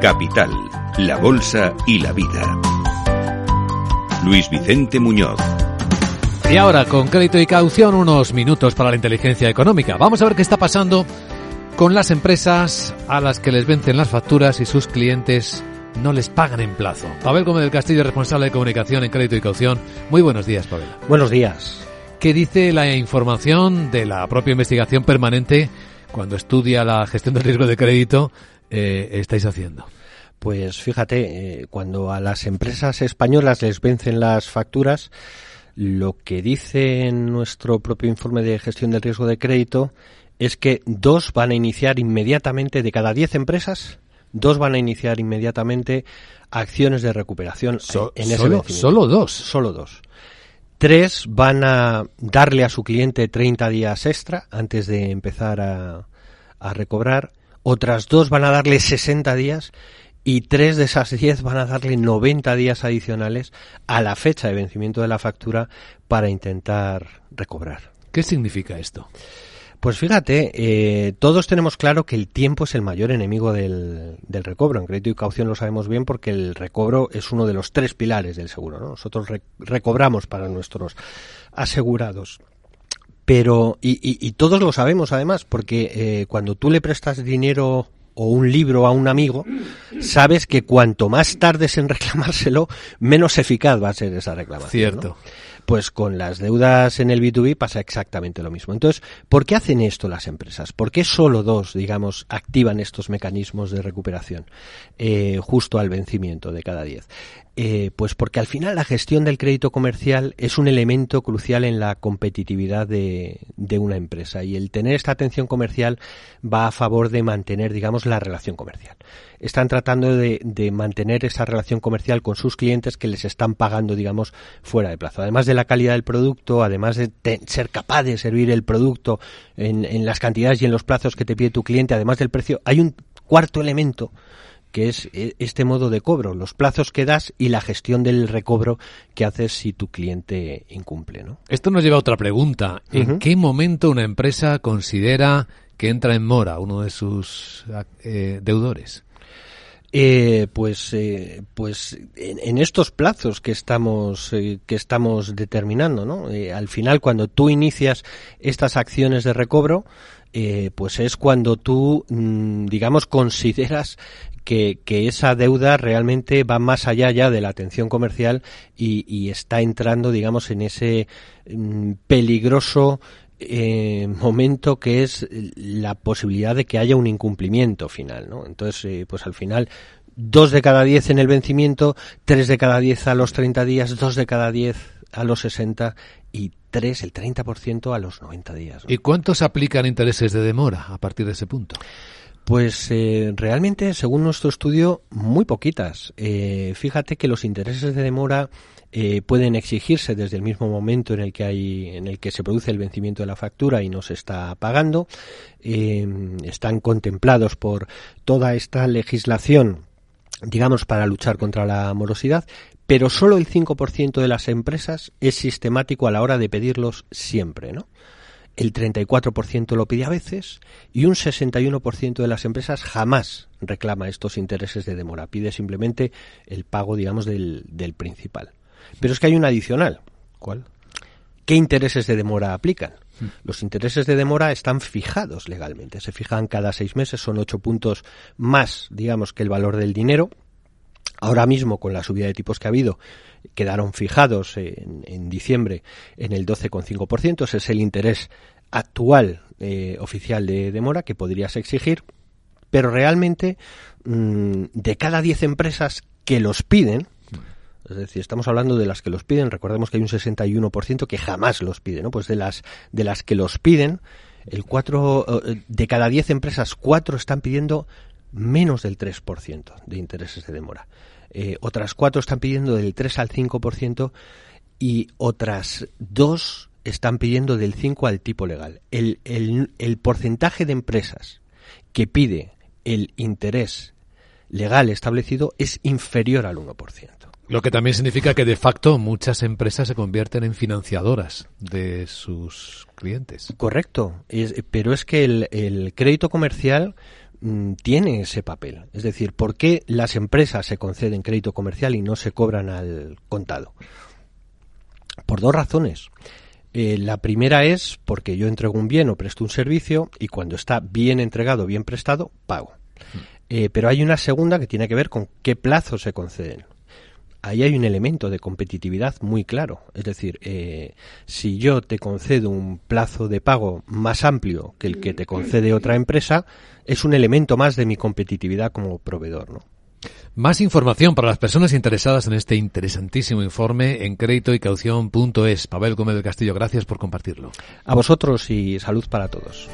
Capital, la Bolsa y la Vida. Luis Vicente Muñoz. Y ahora, con crédito y caución, unos minutos para la inteligencia económica. Vamos a ver qué está pasando con las empresas a las que les vencen las facturas y sus clientes no les pagan en plazo. Pavel Gómez del Castillo, responsable de comunicación en crédito y caución. Muy buenos días, Pavel. Buenos días. ¿Qué dice la información de la propia investigación permanente cuando estudia la gestión del riesgo de crédito eh, estáis haciendo? Pues fíjate, eh, cuando a las empresas españolas les vencen las facturas, lo que dice en nuestro propio informe de gestión del riesgo de crédito es que dos van a iniciar inmediatamente de cada diez empresas, dos van a iniciar inmediatamente acciones de recuperación en ese solo, solo dos. Solo dos. Tres van a darle a su cliente 30 días extra antes de empezar a, a recobrar otras dos van a darle 60 días y tres de esas 10 van a darle 90 días adicionales a la fecha de vencimiento de la factura para intentar recobrar. ¿Qué significa esto? Pues fíjate, eh, todos tenemos claro que el tiempo es el mayor enemigo del, recobro. En crédito y caución lo sabemos bien porque el recobro es uno de los tres pilares del seguro. Nosotros recobramos para nuestros asegurados pero, y, todos lo sabemos además, porque eh, cuando tú le prestas dinero o un libro a un amigo, sabes que cuanto más tardes en reclamárselo, menos eficaz va a ser esa reclamación. Cierto. Pues con las deudas en el B2B pasa exactamente lo mismo. Entonces, ¿por qué hacen esto las empresas? ¿Por qué solo dos, digamos, activan estos mecanismos de recuperación eh, justo al vencimiento de cada diez? Eh, pues porque al final la gestión del crédito comercial es un elemento crucial en la competitividad de, de, una empresa y el tener esta atención comercial va a favor de mantener, digamos, la relación comercial. Están tratando de, de mantener esa relación comercial con sus clientes que les están pagando, digamos, fuera de plazo. Además de la calidad del producto, además de ser capaz de servir el producto en, en las cantidades y en los plazos que te pide tu cliente, además del precio, hay un cuarto elemento que es eh, este modo de cobro, los plazos que das y la gestión del recobro que haces si tu cliente incumple. ¿no? Esto nos lleva a otra pregunta. ¿En qué momento una empresa considera que entra en mora uno de sus eh, deudores? Eh, pues, eh, pues en, estos plazos que estamos que estamos determinando, ¿no? al final, cuando tú inicias estas acciones de recobro, pues es cuando tú, mm, digamos, consideras que, esa deuda realmente va más allá ya de la atención comercial y, está entrando, digamos, en ese mm, peligroso eh, momento que es la posibilidad de que haya un incumplimiento final, ¿no? Entonces, eh, pues al final dos de cada diez en el vencimiento, tres de cada diez a los 30 días, dos de cada diez a los 60 y tres, el 30% a los 90 días. ¿Y cuántos aplican intereses de demora a partir de ese punto? Pues eh, realmente, según nuestro estudio, muy poquitas. Eh, fíjate que los intereses de demora eh, pueden exigirse desde el mismo momento en el que hay, en el que se produce el vencimiento de la factura y no se está pagando. están contemplados por toda esta legislación digamos, para luchar contra la morosidad, pero solo el 5% de las empresas es sistemático a la hora de pedirlos siempre, ¿no? El 34% lo pide a veces y un 61% de las empresas jamás reclama estos intereses de demora, pide simplemente el pago, digamos, del, del principal. Pero es que hay un adicional. ¿Cuál? ¿Qué intereses de demora aplican? Hmm. Los intereses de demora están fijados legalmente, se fijan cada seis meses, son ocho puntos más, digamos, que el valor del dinero. Ahora mismo, con la subida de tipos que ha habido, quedaron fijados en, diciembre en el 12,5%. Ese es el interés actual eh, oficial de demora que podrías exigir. Pero realmente, mm, de cada 10 empresas que los piden, es decir, estamos hablando de las que los piden, recordemos que hay un 61% que jamás los piden, ¿no? Pues de las, de las que los piden, el 4, eh, de cada 10 empresas, 4 están pidiendo menos del 3% de intereses de demora. Eh, otras cuatro están pidiendo del 3 al 5% y otras dos están pidiendo del 5 al tipo legal. El, el, el porcentaje de empresas que pide el interés legal establecido es inferior al 1%. Lo que también significa que de facto muchas empresas se convierten en financiadoras de sus clientes. Correcto, pero es que el, el crédito comercial mm, tiene ese papel. Es decir, ¿por qué las empresas se conceden crédito comercial y no se cobran al contado? Por dos razones. Eh, la primera es porque yo entrego un bien o presto un servicio y cuando está bien entregado, bien prestado, pago. Mm. Eh, pero hay una segunda que tiene que ver con qué plazos se conceden ahí hay un elemento de competitividad muy claro. Es decir, eh, si yo te concedo un plazo de pago más amplio que el que te concede otra empresa, es un elemento más de mi competitividad como proveedor, ¿no? Más información para las personas interesadas en este interesantísimo informe en créditoycaución.es. Pavel Gómez del Castillo, gracias por compartirlo. A vosotros y salud para todos.